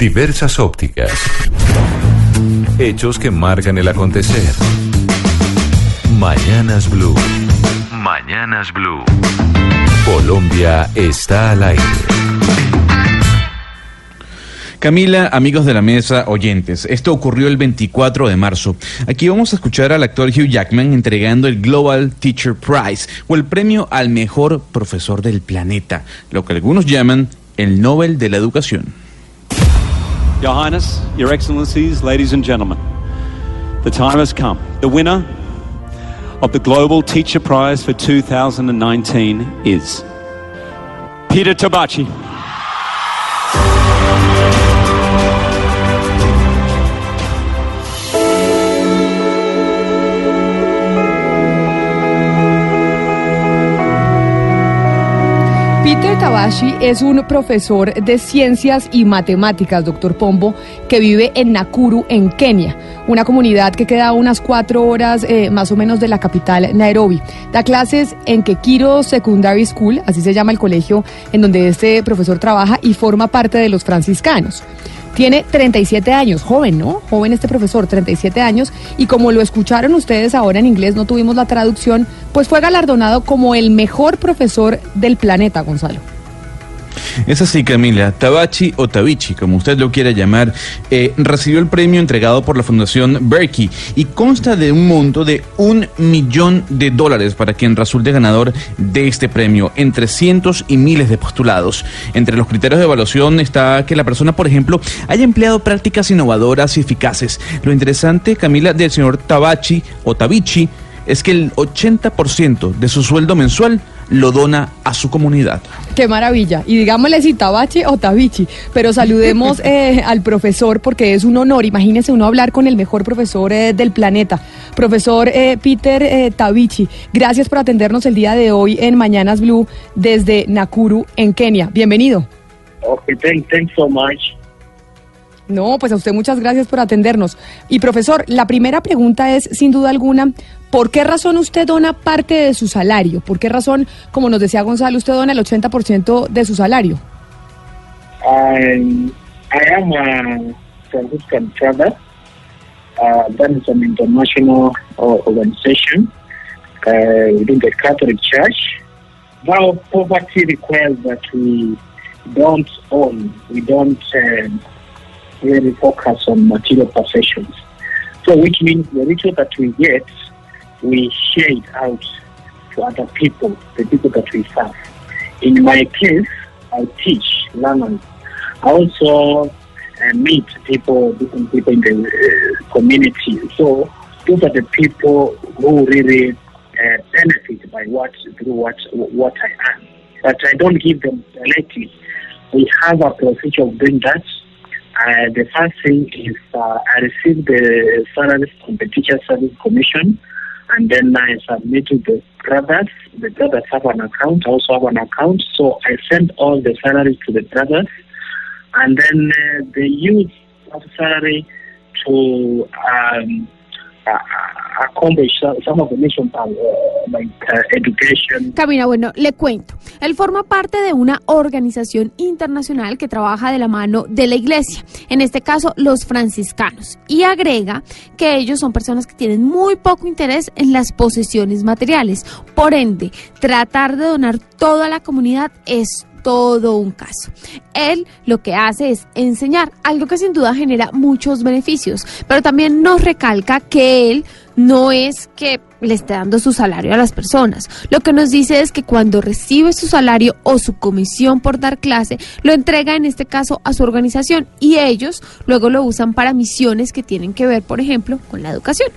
Diversas ópticas. Hechos que marcan el acontecer. Mañanas Blue. Mañanas Blue. Colombia está al aire. Camila, amigos de la mesa, oyentes, esto ocurrió el 24 de marzo. Aquí vamos a escuchar al actor Hugh Jackman entregando el Global Teacher Prize o el premio al mejor profesor del planeta, lo que algunos llaman el Nobel de la Educación. Your Highness, Your Excellencies, ladies and gentlemen, the time has come. The winner of the Global Teacher Prize for 2019 is Peter Tabachi. Tabashi es un profesor de ciencias y matemáticas, doctor Pombo, que vive en Nakuru, en Kenia, una comunidad que queda a unas cuatro horas eh, más o menos de la capital Nairobi. Da clases en Kekiro Secondary School, así se llama el colegio en donde este profesor trabaja y forma parte de los franciscanos. Tiene 37 años, joven, ¿no? Joven este profesor, 37 años, y como lo escucharon ustedes ahora en inglés, no tuvimos la traducción, pues fue galardonado como el mejor profesor del planeta, Gonzalo. Es así, Camila. Tabachi o Tabichi, como usted lo quiera llamar, eh, recibió el premio entregado por la Fundación Berkey y consta de un monto de un millón de dólares para quien resulte ganador de este premio, entre cientos y miles de postulados. Entre los criterios de evaluación está que la persona, por ejemplo, haya empleado prácticas innovadoras y eficaces. Lo interesante, Camila, del señor Tabachi o Tabichi es que el 80% de su sueldo mensual lo dona a su comunidad. Qué maravilla. Y digámosle si Tabachi o Tabichi, pero saludemos eh, al profesor porque es un honor. Imagínense uno hablar con el mejor profesor eh, del planeta. Profesor eh, Peter eh, Tabichi, gracias por atendernos el día de hoy en Mañanas Blue desde Nakuru, en Kenia. Bienvenido. Okay, thank, thanks so much. No, pues a usted muchas gracias por atendernos. Y profesor, la primera pregunta es, sin duda alguna, ¿por qué razón usted dona parte de su salario? ¿Por qué razón, como nos decía Gonzalo, usted dona el 80% de su salario? I, I am a Franciscan brother. Uh, that is an international uh, organization uh, within the Catholic Church. Now, poverty requires that we don't own, we don't um, really focus on material possessions. So, which means the riches that we get, we share it out to other people, the people that we serve. In my case, I teach learners. I also uh, meet people, different people in the uh, community. So those are the people who really uh, benefit by what through what what I am. But I don't give them directly. We have a procedure of doing that. Uh, the first thing is uh, I receive the salaries from the Teacher Service Commission, and then I submit to the brothers. The brothers have an account, I also have an account, so I send all the salaries to the brothers, and then uh, they use that salary to um, uh, accomplish uh, education. Camila, bueno, le cuento. Él forma parte de una organización internacional que trabaja de la mano de la iglesia, en este caso los franciscanos, y agrega que ellos son personas que tienen muy poco interés en las posesiones materiales. Por ende, tratar de donar toda la comunidad es todo un caso. Él lo que hace es enseñar, algo que sin duda genera muchos beneficios, pero también nos recalca que él no es que le esté dando su salario a las personas. Lo que nos dice es que cuando recibe su salario o su comisión por dar clase, lo entrega en este caso a su organización y ellos luego lo usan para misiones que tienen que ver, por ejemplo, con la educación.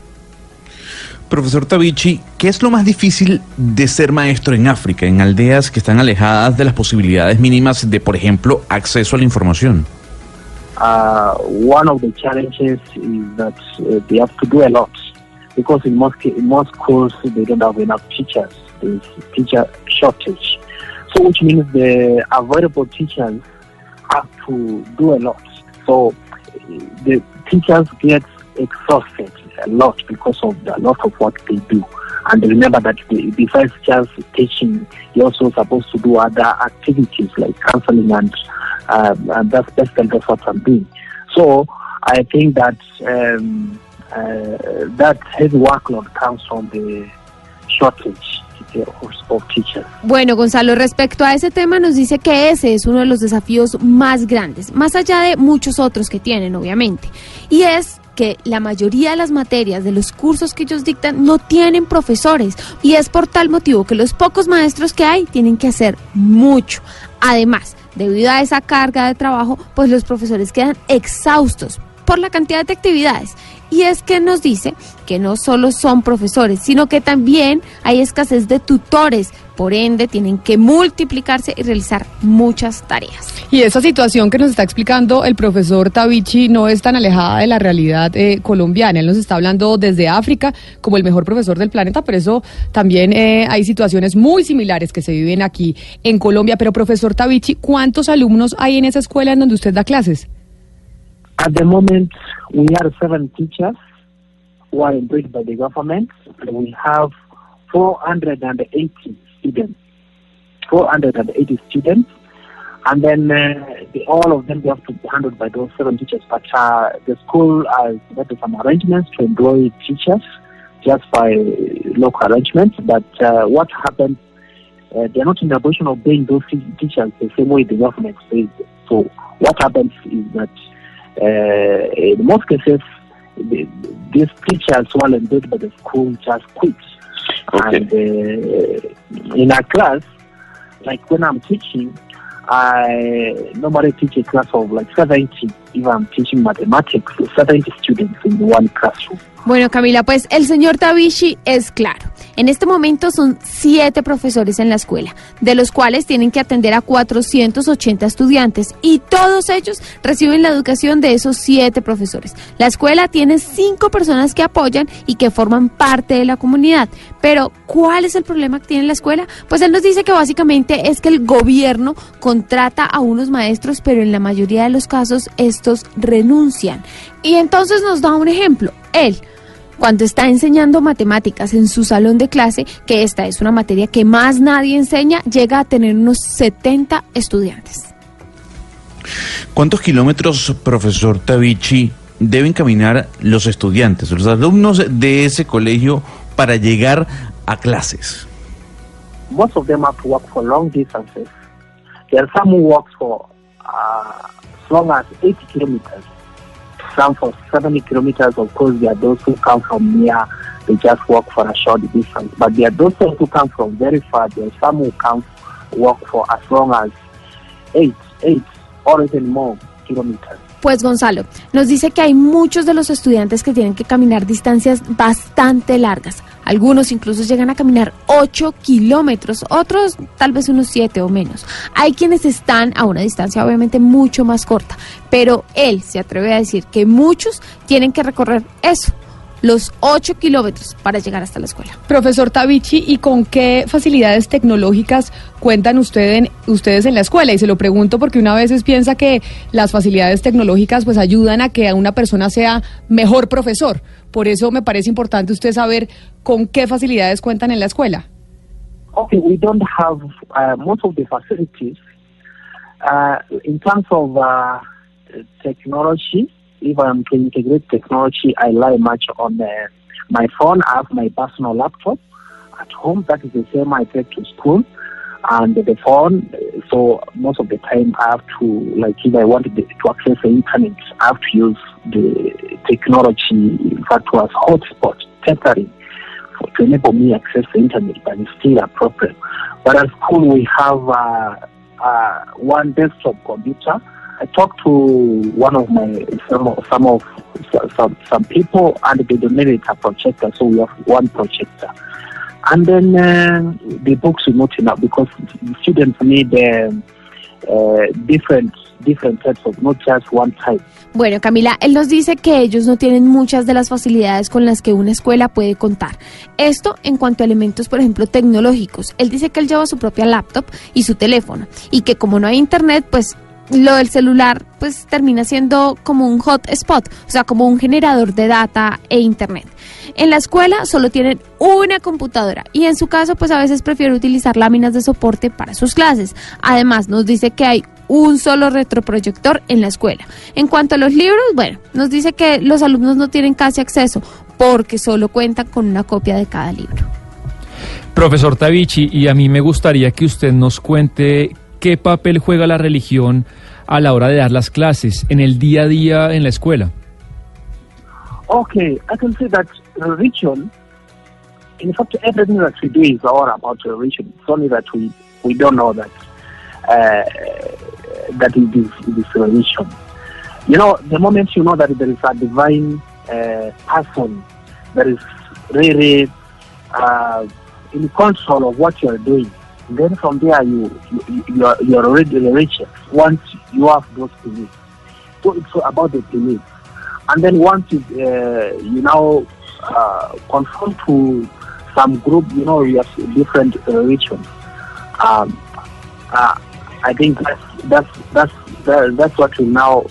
Profesor Tabichi, ¿qué es lo más difícil de ser maestro en África, en aldeas que están alejadas de las posibilidades mínimas de, por ejemplo, acceso a la información? Uh, one of the challenges is that uh, they have to do a lot because in most in most schools they don't have enough teachers. There's teacher shortage, so which means the available teachers have to do a lot. So uh, the teachers get exhausted a lot because of the lot of what they do. And remember that besides just teaching, you're also supposed to do other activities like counseling and, uh, and that's basically that's what I'm doing. So I think that um, uh, that heavy workload comes from the shortage. Bueno, Gonzalo, respecto a ese tema nos dice que ese es uno de los desafíos más grandes, más allá de muchos otros que tienen, obviamente, y es que la mayoría de las materias de los cursos que ellos dictan no tienen profesores y es por tal motivo que los pocos maestros que hay tienen que hacer mucho. Además, debido a esa carga de trabajo, pues los profesores quedan exhaustos por la cantidad de actividades. Y es que nos dice que no solo son profesores, sino que también hay escasez de tutores. Por ende, tienen que multiplicarse y realizar muchas tareas. Y esa situación que nos está explicando el profesor Tavichi no es tan alejada de la realidad eh, colombiana. Él nos está hablando desde África como el mejor profesor del planeta, pero eso también eh, hay situaciones muy similares que se viven aquí en Colombia. Pero profesor Tavichi, ¿cuántos alumnos hay en esa escuela en donde usted da clases? At the moment, we have seven teachers who are employed by the government. We have 480 students. 480 students. And then uh, the, all of them they have to be handled by those seven teachers. But uh, the school has made some arrangements to employ teachers just by local arrangements. But uh, what happens, uh, they're not in the position of paying those teachers the same way the government pays. So what happens is that in most cases, the, these teachers who are employed by the school just quit. Okay. And uh, in our class, like when I'm teaching, I normally teach a class of like 70, if I'm teaching mathematics, 70 students in one classroom. Bueno, Camila, pues el señor Tabishi es claro. En este momento son siete profesores en la escuela, de los cuales tienen que atender a 480 estudiantes y todos ellos reciben la educación de esos siete profesores. La escuela tiene cinco personas que apoyan y que forman parte de la comunidad. Pero, ¿cuál es el problema que tiene la escuela? Pues él nos dice que básicamente es que el gobierno contrata a unos maestros, pero en la mayoría de los casos estos renuncian. Y entonces nos da un ejemplo. Él cuando está enseñando matemáticas en su salón de clase, que esta es una materia que más nadie enseña, llega a tener unos 70 estudiantes. ¿Cuántos kilómetros, profesor Tavichi, deben caminar los estudiantes, los alumnos de ese colegio para llegar a clases? Most of them have to walk for long distances. There are some who walk for uh, as long as 80 kilometers. Some for 70 kilometers. Of course, there are those who come from near, they just walk for a short distance. But there are those who come from very far. There are some who come walk for as long as eight, eight or even more kilometers. Pues Gonzalo, nos dice que hay muchos de los estudiantes que tienen que caminar distancias bastante largas. Algunos incluso llegan a caminar 8 kilómetros, otros tal vez unos 7 o menos. Hay quienes están a una distancia obviamente mucho más corta, pero él se atreve a decir que muchos tienen que recorrer eso, los 8 kilómetros para llegar hasta la escuela. Profesor Tavichi, ¿y con qué facilidades tecnológicas cuentan usted en, ustedes en la escuela? Y se lo pregunto porque una vez piensa que las facilidades tecnológicas pues ayudan a que una persona sea mejor profesor. Por eso me parece importante usted saber con qué facilidades cuentan en la escuela. Okay, we don't have uh, most of the facilities. Uh, in terms of uh, technology, if I'm to integrate technology, I rely much on uh, my phone. I have my personal laptop at home. That is the same I take to school. And the phone, so most of the time I have to, like, if I want to access the internet, I have to use the technology, fact, was hotspot, temporary, for, to enable me access the internet, but it's still a problem. But at school, we have uh, uh, one desktop computer I talked to one of my some some of some some people, and they donated a projector, so we have one projector. And then uh, the books are not enough because students need uh, uh, different different types of, not just one type. Bueno, Camila, él nos dice que ellos no tienen muchas de las facilidades con las que una escuela puede contar. Esto en cuanto a elementos, por ejemplo, tecnológicos. Él dice que él lleva su propia laptop y su teléfono y que como no hay internet, pues lo del celular pues termina siendo como un hotspot, o sea, como un generador de data e internet. En la escuela solo tienen una computadora y en su caso pues a veces prefiere utilizar láminas de soporte para sus clases. Además nos dice que hay un solo retroproyector en la escuela. En cuanto a los libros, bueno, nos dice que los alumnos no tienen casi acceso porque solo cuentan con una copia de cada libro. Profesor Tavici, y a mí me gustaría que usted nos cuente qué papel juega la religión a la hora de dar las clases en el día a día en la escuela. Okay, I can say that religion, in fact, everything that we do is all about religion. It's only that we, we don't know that uh, that it is, it is religion. You know, the moment you know that there is a divine uh, person that is really uh, in control of what you are doing, then from there you you, you are you are already religious once you have those beliefs. So it's about the belief, and then once you uh, you now uh, conform to some group, you know, you have different religions. Um, uh, I think that's that's that's that, that's what will now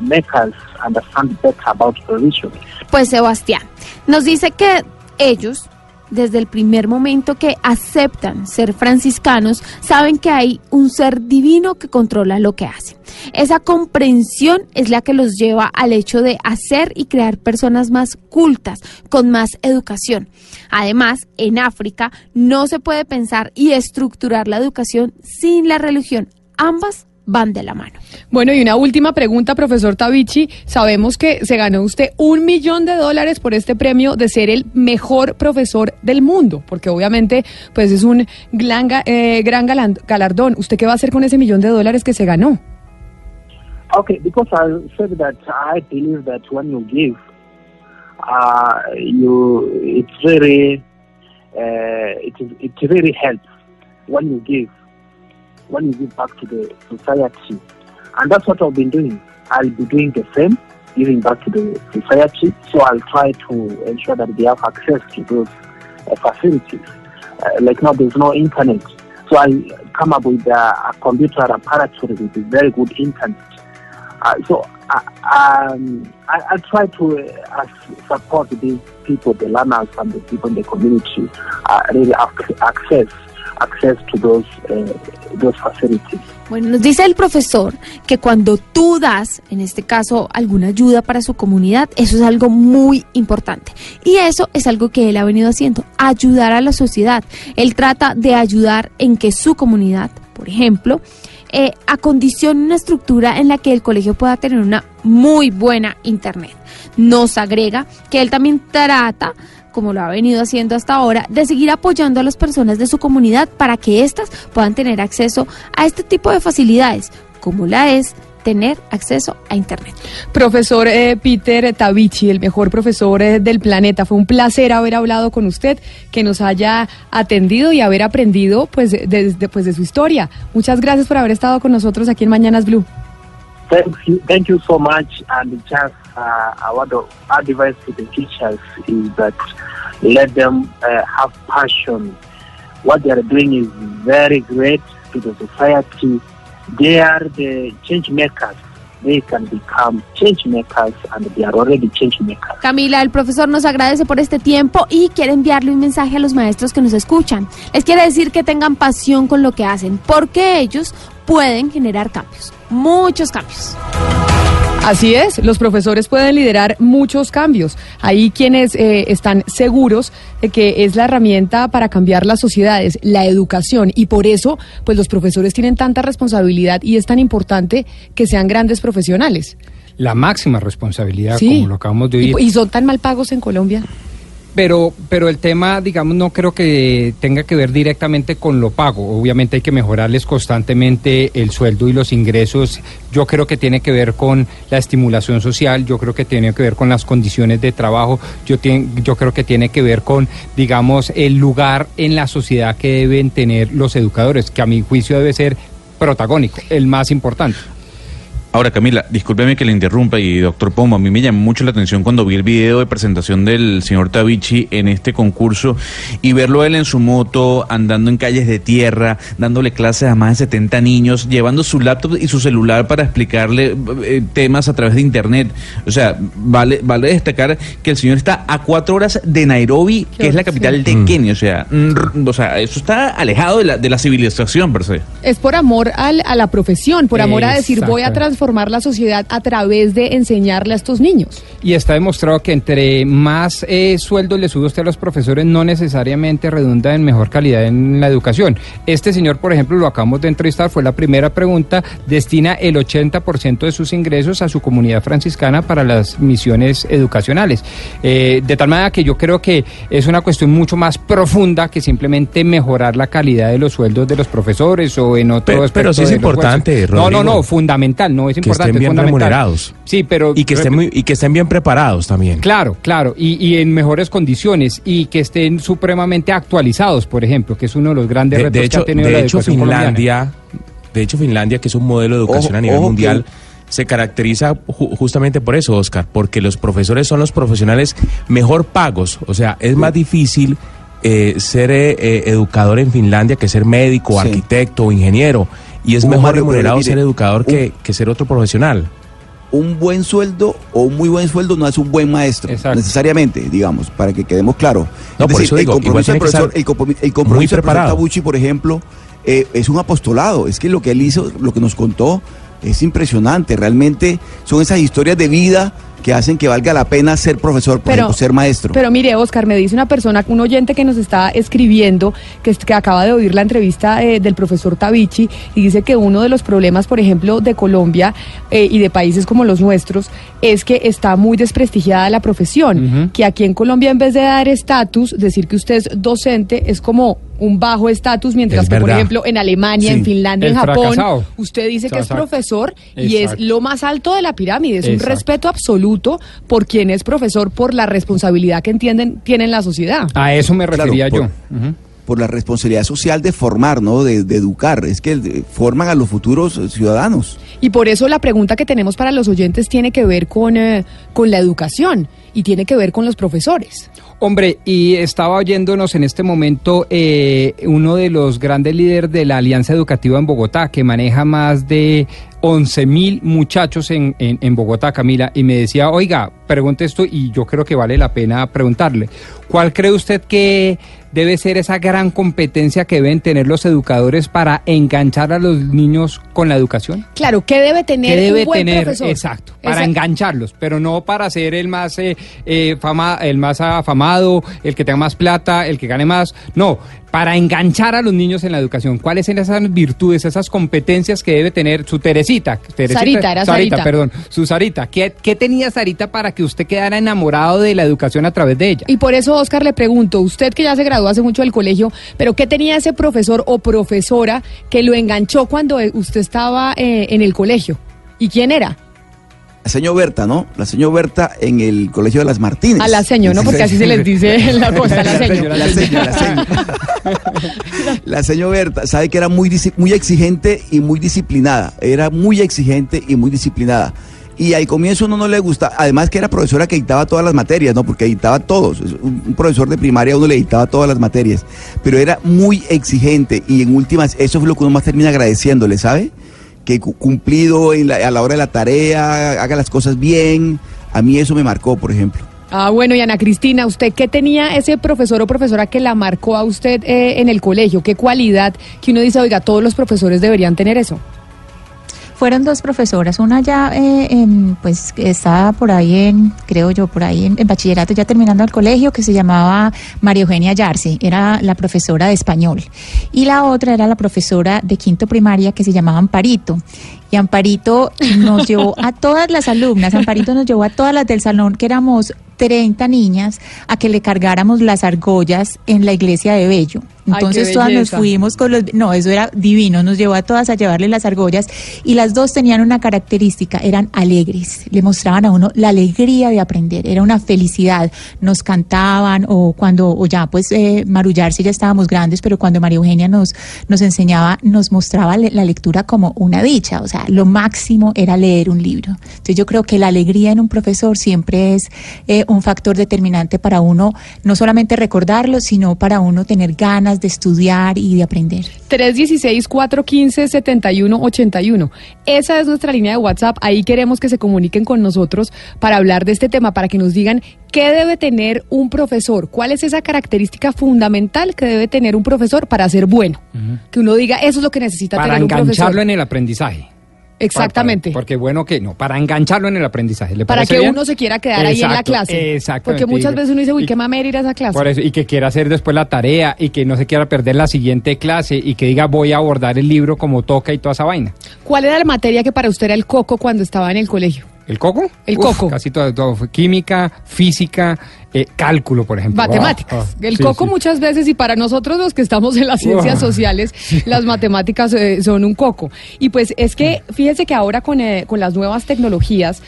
make us understand better about religion. Pues Sebastián nos dice que ellos desde el primer momento que aceptan ser franciscanos, saben que hay un ser divino que controla lo que hacen. Esa comprensión es la que los lleva al hecho de hacer y crear personas más cultas, con más educación. Además, en África no se puede pensar y estructurar la educación sin la religión. Ambas van de la mano. Bueno, y una última pregunta, profesor Tavici. Sabemos que se ganó usted un millón de dólares por este premio de ser el mejor profesor del mundo, porque obviamente pues es un gran, eh, gran galardón. ¿Usted qué va a hacer con ese millón de dólares que se ganó? Okay, because I said that I believe that when you give, uh, you it's very uh, it, it really helps when you give. When you give back to the society. And that's what I've been doing. I'll be doing the same, giving back to the society. So I'll try to ensure that they have access to those uh, facilities. Uh, like now, there's no internet. So I come up with a computer apparatus with a very good internet. Uh, so I, um, I, I, try to uh, support these people, the learners and the people in the community, uh, really access access to uh, those facilities. Bueno, nos dice el profesor que cuando tú das, en este caso, alguna ayuda para su comunidad, eso es algo muy importante. Y eso es algo que él ha venido haciendo, ayudar a la sociedad. Él trata de ayudar en que su comunidad, por ejemplo, eh, acondicione una estructura en la que el colegio pueda tener una muy buena internet. Nos agrega que él también trata como lo ha venido haciendo hasta ahora, de seguir apoyando a las personas de su comunidad para que éstas puedan tener acceso a este tipo de facilidades, como la es tener acceso a Internet. Profesor eh, Peter Tavici, el mejor profesor eh, del planeta, fue un placer haber hablado con usted, que nos haya atendido y haber aprendido pues, de, pues, de su historia. Muchas gracias por haber estado con nosotros aquí en Mañanas Blue. Thank you, thank you so much. And just uh, our advice to the teachers is that let them uh, have passion. What they are doing is very great to the society. They are the change makers. They can become change makers and they are already change makers. Camila, el profesor nos agradece por este tiempo y quiere enviarle un mensaje a los maestros que nos escuchan. Les quiere decir que tengan pasión con lo que hacen, porque ellos pueden generar cambios, muchos cambios. Así es, los profesores pueden liderar muchos cambios. Hay quienes eh, están seguros de que es la herramienta para cambiar las sociedades, la educación, y por eso, pues los profesores tienen tanta responsabilidad y es tan importante que sean grandes profesionales. La máxima responsabilidad, como lo acabamos de oír. ¿Y, ¿Y son tan mal pagos en Colombia? Pero, pero el tema, digamos, no creo que tenga que ver directamente con lo pago. Obviamente hay que mejorarles constantemente el sueldo y los ingresos. Yo creo que tiene que ver con la estimulación social, yo creo que tiene que ver con las condiciones de trabajo, yo, yo creo que tiene que ver con, digamos, el lugar en la sociedad que deben tener los educadores, que a mi juicio debe ser protagónico, el más importante. Ahora, Camila, discúlpeme que le interrumpa y doctor Pombo, a mí me llamó mucho la atención cuando vi el video de presentación del señor Tavichi en este concurso y verlo él en su moto, andando en calles de tierra, dándole clases a más de 70 niños, llevando su laptop y su celular para explicarle eh, temas a través de internet. O sea, vale, vale destacar que el señor está a cuatro horas de Nairobi, que es la capital de Mm. Kenia. O sea, mm, o sea, eso está alejado de la, de la civilización, per se. Es por amor al- a la profesión, por amor a decir voy a Exacto. Transformar la sociedad a través de enseñarle a estos niños. Y está demostrado que entre más eh, sueldo le sube usted a los profesores, no necesariamente redunda en mejor calidad en la educación. Este señor, por ejemplo, lo acabamos de entrevistar, fue la primera pregunta, destina el 80% de sus ingresos a su comunidad franciscana para las misiones educacionales. Eh, de tal manera que yo creo que es una cuestión mucho más profunda que simplemente mejorar la calidad de los sueldos de los profesores o en otro Pero- aspecto pero sí es importante, jueces. No, no, Rodrigo, no, fundamental, no es que importante. estén es bien remunerados. Sí, pero... Y que estén muy, y que estén bien preparados también. Claro, claro, y, y en mejores condiciones y que estén supremamente actualizados, por ejemplo, que es uno de los grandes De, retos de que hecho, ha tenido de la hecho educación colombiana. Finlandia, de hecho Finlandia, que es un modelo de educación Ojo, a nivel que- mundial, se caracteriza ju- justamente por eso, Oscar, porque los profesores son los profesionales mejor pagos. O sea, es más difícil eh, ser eh, eh, educador en Finlandia que ser médico, Sí. arquitecto o ingeniero. Y es mejor remunerado mire, ser educador un- que, que ser otro profesional. un buen sueldo o un muy buen sueldo no es un buen maestro, Exacto. necesariamente, digamos, para que quedemos claros. No, es por decir, eso el digo, compromiso del profesor, el el muy compromiso del profesor preparado. Tabucci, por ejemplo, eh, es un apostolado. Es que lo que él hizo, lo que nos contó, es impresionante. Realmente son esas historias de vida que hacen que valga la pena ser profesor, por Pero- ejemplo, ser maestro. Pero mire, Oscar, me dice una persona, un oyente que nos está escribiendo, que, acaba de oír la entrevista eh, del profesor Tavichi, y dice que uno de los problemas, por ejemplo, de Colombia eh, y de países como los nuestros, es que está muy desprestigiada la profesión. Que aquí en Colombia, en vez de dar estatus, decir que usted es docente es como un bajo estatus, mientras Es que, por ejemplo, en Alemania, Sí. en Finlandia, El en Japón, fracasado. usted dice que es profesor y es lo más alto de la pirámide. Es un respeto absoluto por quien es profesor, por la responsabilidad que entienden tiene en la sociedad. A eso me Claro, refería por- yo. Por la responsabilidad social de formar, ¿no? De, de educar. Es que eh, forman a los futuros eh, ciudadanos. Y por eso la pregunta que tenemos para los oyentes tiene que ver con, eh, con la educación y tiene que ver con los profesores. Hombre, y estaba oyéndonos en este momento eh, uno de los grandes líderes de la Alianza Educativa en Bogotá, que maneja más de 11 mil muchachos en, en, en Bogotá, Camila, y me decía, oiga, pregunte esto y yo creo que vale la pena preguntarle. ¿Cuál cree usted que debe ser esa gran competencia que deben tener los educadores para enganchar a los niños con la educación? Claro, ¿qué debe tener que debe un buen tener profesor? exacto para engancharlos pero no para ser el más eh, eh, fama el más afamado el que tenga más plata el que gane más no para enganchar a los niños en la educación cuáles son esas virtudes esas competencias que debe tener su Teresita, Teresita Sarita, era Sarita. perdón su Sarita ¿Qué, qué tenía Sarita para que usted quedara enamorado de la educación a través de ella Y por eso, Oscar, le pregunto, usted que ya se graduó hace mucho del colegio, pero ¿qué tenía ese profesor o profesora que lo enganchó cuando usted estaba eh, en el colegio? ¿Y quién era? La señora Berta, ¿no? La señora Berta en el Colegio de las Martínez. A la seño, ¿no? Porque así se les dice en la costa, la seño. La seño, la seño. La señora Berta, sabe que era muy, muy exigente y muy disciplinada. Era muy exigente y muy disciplinada. Y al comienzo uno no le gusta, además que era profesora que dictaba todas las materias, ¿no? Porque dictaba todos. Un profesor de primaria uno le dictaba todas las materias. Pero era muy exigente y en últimas, eso es lo que uno más termina agradeciéndole, ¿sabe? Que cu- cumplido en la- a la hora de la tarea, haga las cosas bien. A mí eso me marcó, por ejemplo. Ah, bueno, y Ana Cristina, ¿usted qué tenía ese profesor o profesora que la marcó a usted eh, en el colegio? ¿Qué cualidad que uno dice, oiga, todos los profesores deberían tener eso? Fueron dos profesoras, una ya eh, en, pues estaba por ahí en, creo yo, por ahí en, en bachillerato, ya terminando el colegio, que se llamaba María Eugenia Yarse, era la profesora de español. Y la otra era la profesora de quinto primaria que se llamaba Amparito. Y Amparito nos llevó a todas las alumnas, Amparito nos llevó a todas las del salón, que éramos 30 niñas, a que le cargáramos las argollas en la iglesia de Bello. Entonces todas nos fuimos con los... No, eso era divino, nos llevó a todas a llevarle las argollas y las dos tenían una característica, eran alegres, le mostraban a uno la alegría de aprender, era una felicidad, nos cantaban o cuando, o ya pues eh, marullarse ya estábamos grandes, pero cuando María Eugenia nos, nos enseñaba, nos mostraba la lectura como una dicha, o sea, sea, lo máximo era leer un libro. Entonces yo creo que la alegría en un profesor siempre es eh, un factor determinante para uno, no solamente recordarlo, sino para uno tener ganas de estudiar y de aprender. 316-415-7181. Esa es nuestra línea de WhatsApp. Ahí queremos que se comuniquen con nosotros para hablar de este tema, para que nos digan qué debe tener un profesor, cuál es esa característica fundamental que debe tener un profesor para ser bueno. Que uno diga, eso es lo que necesita Para tener un profesor. engancharlo en el aprendizaje. Exactamente. Para- porque bueno que no, para engancharlo en el aprendizaje. ¿Le Para que bien? uno se quiera quedar ahí en la Exacto, clase. Exactamente. Porque muchas veces uno dice, uy, Y- qué mamera ir a esa clase. Por eso, y que quiera hacer después la tarea y que no se quiera perder la siguiente clase y que diga voy a abordar el libro como toca y toda esa vaina. ¿Cuál era la materia que para usted era el coco cuando estaba en el colegio? ¿El coco? El Uf, coco. Casi todo, todo fue química, física, eh, cálculo, por ejemplo. Matemáticas. Ah, ah, el sí, coco sí. muchas veces, y para nosotros los que estamos en las ciencias sociales, las matemáticas eh, son un coco. Y pues es que, fíjese que ahora con, eh, con las nuevas tecnologías,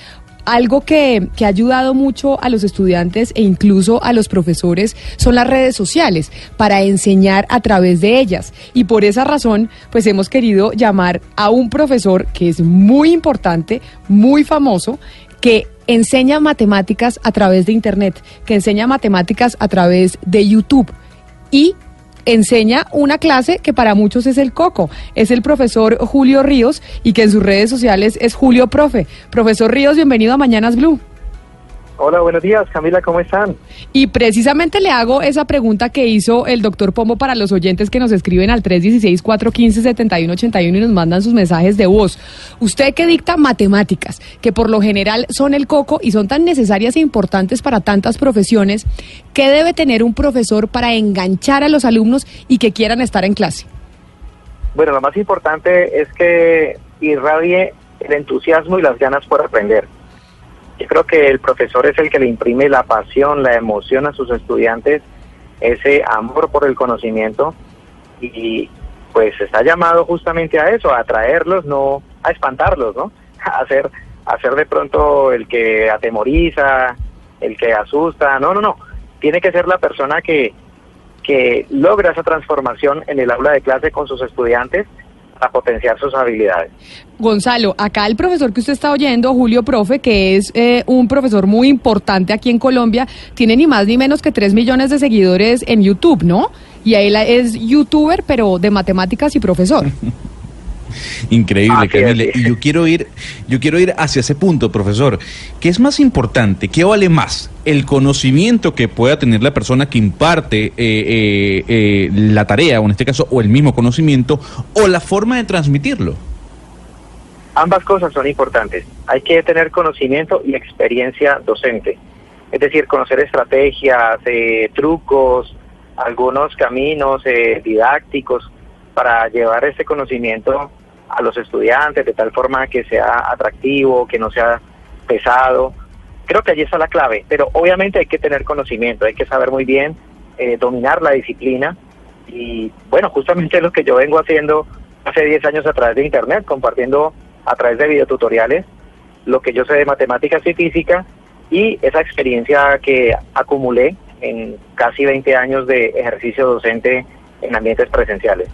algo que, que ha ayudado mucho a los estudiantes e incluso a los profesores son las redes sociales para enseñar a través de ellas. Y por esa razón, pues hemos querido llamar a un profesor que es muy importante, muy famoso, que enseña matemáticas a través de Internet, que enseña matemáticas a través de YouTube y enseña una clase que para muchos es el coco. Es el profesor Julio Ríos y que en sus redes sociales es Julio Profe. Profesor Ríos, bienvenido a Mañanas Blue. Hola, buenos días, Camila, ¿cómo están? Y precisamente le hago esa pregunta que hizo el doctor Pombo para los oyentes que nos escriben al 316-415-7181 y nos mandan sus mensajes de voz. Usted que dicta matemáticas, que por lo general son el coco y son tan necesarias e importantes para tantas profesiones, ¿qué debe tener un profesor para enganchar a los alumnos y que quieran estar en clase? Bueno, lo más importante es que irradie el entusiasmo y las ganas por aprender. Yo creo que el profesor es el que le imprime la pasión, la emoción a sus estudiantes, ese amor por el conocimiento y pues está llamado justamente a eso, a atraerlos, no a espantarlos, ¿no? A hacer, a ser de pronto el que atemoriza, el que asusta, no, no, no. Tiene que ser la persona que, que logra esa transformación en el aula de clase con sus estudiantes para potenciar sus habilidades. Gonzalo, acá el profesor que usted está oyendo, Julio Profe, que es eh, un profesor muy importante aquí en Colombia, tiene ni más ni menos que 3 millones de seguidores en YouTube, ¿no? Y él es youtuber, pero de matemáticas y profesor. Increíble, sí. Y yo quiero ir, yo quiero ir hacia ese punto, profesor. ¿Qué es más importante? ¿Qué vale más? ¿El conocimiento que pueda tener la persona que imparte eh, eh, eh, la tarea, o en este caso, o el mismo conocimiento, o la forma de transmitirlo? Ambas cosas son importantes. Hay que tener conocimiento y experiencia docente. Es decir, conocer estrategias, eh, trucos, algunos caminos eh, didácticos para llevar ese conocimiento a los estudiantes de tal forma que sea atractivo, que no sea pesado. Creo que allí está la clave, pero obviamente hay que tener conocimiento, hay que saber muy bien eh, dominar la disciplina y bueno, justamente lo que yo vengo haciendo hace 10 años a través de Internet, compartiendo a través de videotutoriales lo que yo sé de matemáticas y física y esa experiencia que acumulé en casi 20 años de ejercicio docente en ambientes presenciales.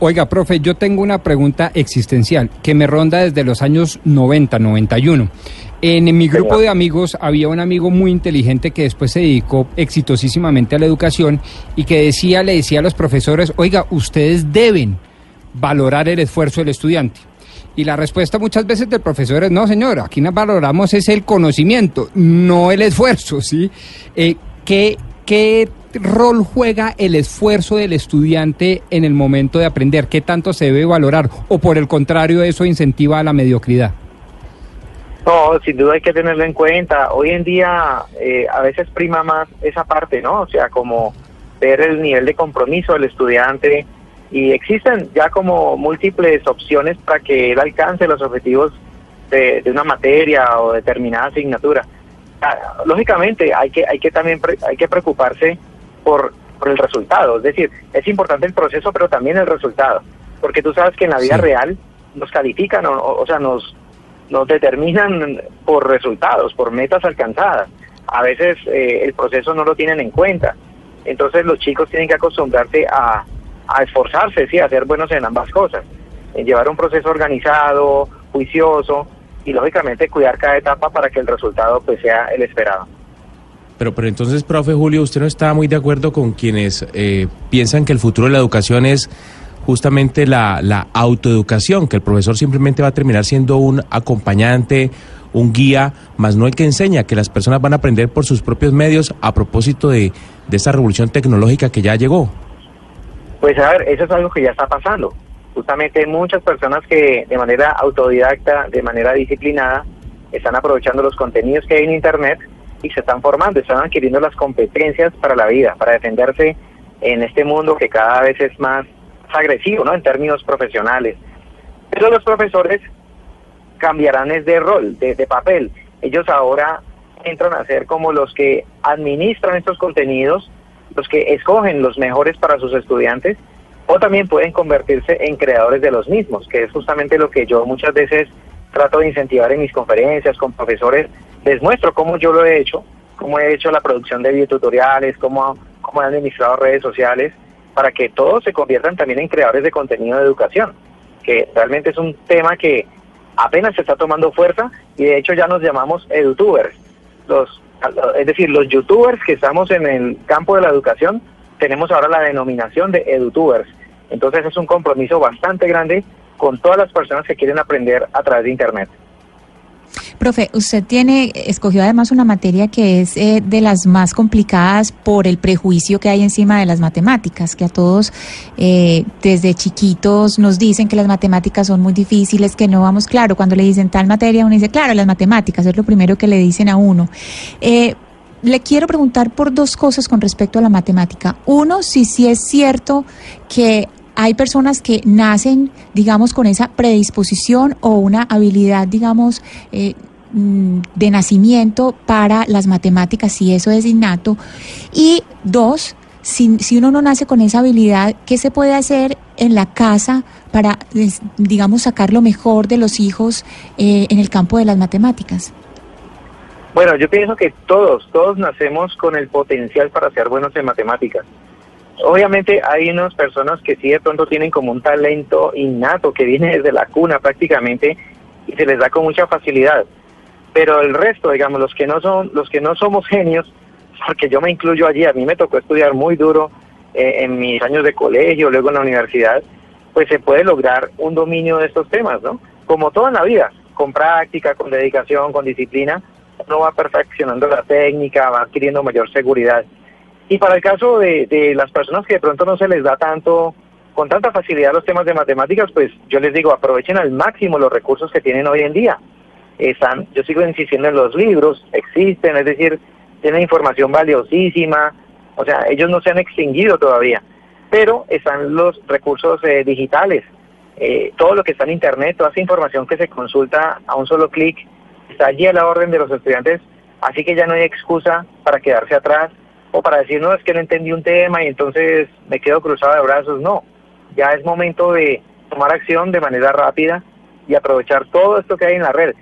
Oiga, profe, yo tengo una pregunta existencial que me ronda desde los años 90, 91. En mi grupo de amigos había un amigo muy inteligente que después se dedicó exitosísimamente a la educación y que decía, le decía a los profesores, oiga, ustedes deben valorar el esfuerzo del estudiante. Y la respuesta muchas veces del profesor es, no, señor, aquí nos valoramos es el conocimiento, no el esfuerzo, ¿sí? Eh, ¿qué, ¿Qué rol juega el esfuerzo del estudiante en el momento de aprender? ¿Qué tanto se debe valorar? ¿O por el contrario eso incentiva a la mediocridad? No, sin duda hay que tenerlo en cuenta. Hoy en día eh, a veces prima más esa parte, ¿no? O sea, como ver el nivel de compromiso del estudiante y existen ya como múltiples opciones para que él alcance los objetivos de, de una materia o determinada asignatura. Ah, Lógicamente hay que hay que también pre- hay que preocuparse por, por el resultado, es decir, es importante el proceso, pero también el resultado, porque tú sabes que en la vida Sí. real nos califican, o, o o sea, nos nos determinan por resultados, por metas alcanzadas. A veces eh, el proceso no lo tienen en cuenta. Entonces los chicos tienen que acostumbrarse a, a esforzarse, sí, a ser buenos en ambas cosas. En llevar un proceso organizado, juicioso y lógicamente cuidar cada etapa para que el resultado pues sea el esperado. Pero, pero entonces, profe Julio, ¿usted no está muy de acuerdo con quienes eh, piensan que el futuro de la educación es justamente la, la autoeducación, que el profesor simplemente va a terminar siendo un acompañante, un guía, más no el que enseña, que las personas van a aprender por sus propios medios a propósito de, de esta revolución tecnológica que ya llegó? Pues a ver, eso es algo que ya está pasando. Justamente muchas personas que de manera autodidacta, de manera disciplinada, están aprovechando los contenidos que hay en Internet y se están formando, están adquiriendo las competencias para la vida, para defenderse en este mundo que cada vez es más agresivo, ¿no? En términos profesionales. Pero los profesores cambiarán es de rol, de, papel. Ellos ahora entran a ser como los que administran estos contenidos, los que escogen los mejores para sus estudiantes, o también pueden convertirse en creadores de los mismos, que es justamente lo que yo muchas veces trato de incentivar en mis conferencias con profesores. Les muestro cómo yo lo he hecho, cómo he hecho la producción de videotutoriales, cómo, cómo he administrado redes sociales, para que todos se conviertan también en creadores de contenido de educación, que realmente es un tema que apenas se está tomando fuerza y de hecho ya nos llamamos edutubers. Los, es decir, los youtubers que estamos en el campo de la educación, tenemos ahora la denominación de edutubers. Entonces es un compromiso bastante grande con todas las personas que quieren aprender a través de Internet. Profe, usted tiene, escogió además una materia que es eh, de las más complicadas por el prejuicio que hay encima de las matemáticas, que a todos eh, desde chiquitos nos dicen que las matemáticas son muy difíciles, que no vamos claro. Cuando le dicen tal materia, uno dice, claro, las matemáticas, es lo primero que le dicen a uno. Eh, le quiero preguntar por dos cosas con respecto a la matemática. Uno, si sí es cierto que hay personas que nacen, digamos, con esa predisposición o una habilidad, digamos, eh, mm, de nacimiento para las matemáticas, si eso es innato. Y dos, si, si uno no nace con esa habilidad, ¿qué se puede hacer en la casa para, digamos, sacar lo mejor de los hijos eh, en el campo de las matemáticas? Bueno, yo pienso que todos, todos nacemos con el potencial para ser buenos en matemáticas. Obviamente hay unas personas que sí de pronto tienen como un talento innato que viene desde la cuna prácticamente y se les da con mucha facilidad. Pero el resto, digamos, los que no son, los que no somos genios, porque yo me incluyo allí, a mí me tocó estudiar muy duro eh, en mis años de colegio, luego en la universidad, pues se puede lograr un dominio de estos temas, ¿no? Como todo en la vida, con práctica, con dedicación, con disciplina, uno va perfeccionando la técnica, va adquiriendo mayor seguridad. Y para el caso de, de las personas que de pronto no se les da tanto, con tanta facilidad los temas de matemáticas, pues yo les digo, aprovechen al máximo los recursos que tienen hoy en día. Están, yo sigo insistiendo en los libros, existen, es decir, tienen información valiosísima, o sea, ellos no se han extinguido todavía, pero están los recursos eh, digitales, eh, todo lo que está en Internet, toda esa información que se consulta a un solo clic, está allí a la orden de los estudiantes, así que ya no hay excusa para quedarse atrás o para decir, no, es que no entendí un tema y entonces me quedo cruzado de brazos, no, ya es momento de tomar acción de manera rápida y aprovechar todo esto que hay en la red.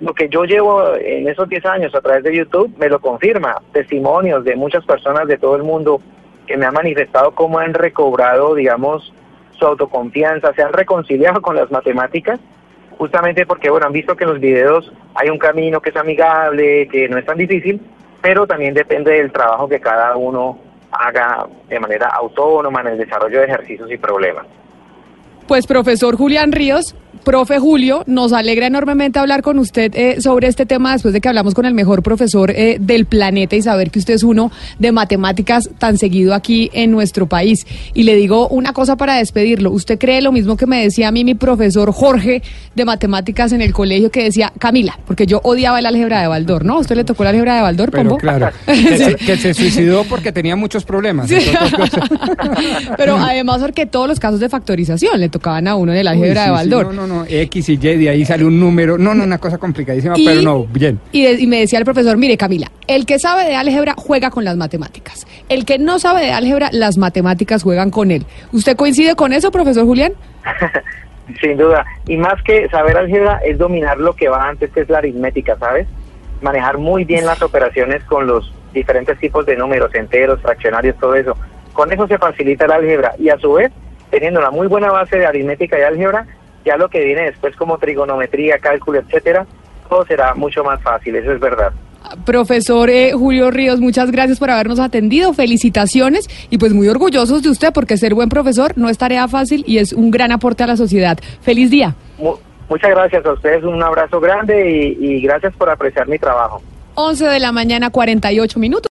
Lo que yo llevo en esos 10 años a través de YouTube me lo confirma, testimonios de muchas personas de todo el mundo que me han manifestado cómo han recobrado, digamos, su autoconfianza, se han reconciliado con las matemáticas, justamente porque, bueno, han visto que en los videos hay un camino que es amigable, que no es tan difícil, pero también depende del trabajo que cada uno haga de manera autónoma en el desarrollo de ejercicios y problemas. Pues profesor Julián Ríos, profe Julio, nos alegra enormemente hablar con usted eh, sobre este tema después de que hablamos con el mejor profesor eh, del planeta y saber que usted es uno de matemáticas tan seguido aquí en nuestro país. Y le digo una cosa para despedirlo. ¿Usted cree lo mismo que me decía a mí mi profesor Jorge de matemáticas en el colegio que decía, Camila, porque yo odiaba el álgebra de Baldor, ¿no? ¿A usted le tocó el álgebra de Baldor, Pero Pombo? claro, que, se, que se suicidó porque tenía muchos problemas. Sí. cosas. Pero además porque todos los casos de factorización le tocaban a uno en el Uy, álgebra sí, de sí, Baldor. no, no, no, X y Y, de ahí sale un número. No, no, una cosa complicadísima, Y- pero no, bien. Y, de- y me decía el profesor, mire Camila, el que sabe de álgebra juega con las matemáticas. El que no sabe de álgebra, las matemáticas juegan con él. ¿Usted coincide con eso, profesor Julián? Sin duda. Y más que saber álgebra es dominar lo que va antes, que es la aritmética, ¿sabes? Manejar muy bien las operaciones con los diferentes tipos de números, enteros, fraccionarios, todo eso. Con eso se facilita el álgebra y a su vez, teniendo una muy buena base de aritmética y álgebra, Ya lo que viene después como trigonometría, cálculo, etcétera, todo será mucho más fácil, eso es verdad. Profesor eh, Julio Ríos, muchas gracias por habernos atendido, felicitaciones y pues muy orgullosos de usted porque ser buen profesor no es tarea fácil y es un gran aporte a la sociedad. Feliz día. Mu- muchas gracias a ustedes, un abrazo grande y, y gracias por apreciar mi trabajo. 11 de la mañana, 48 minutos.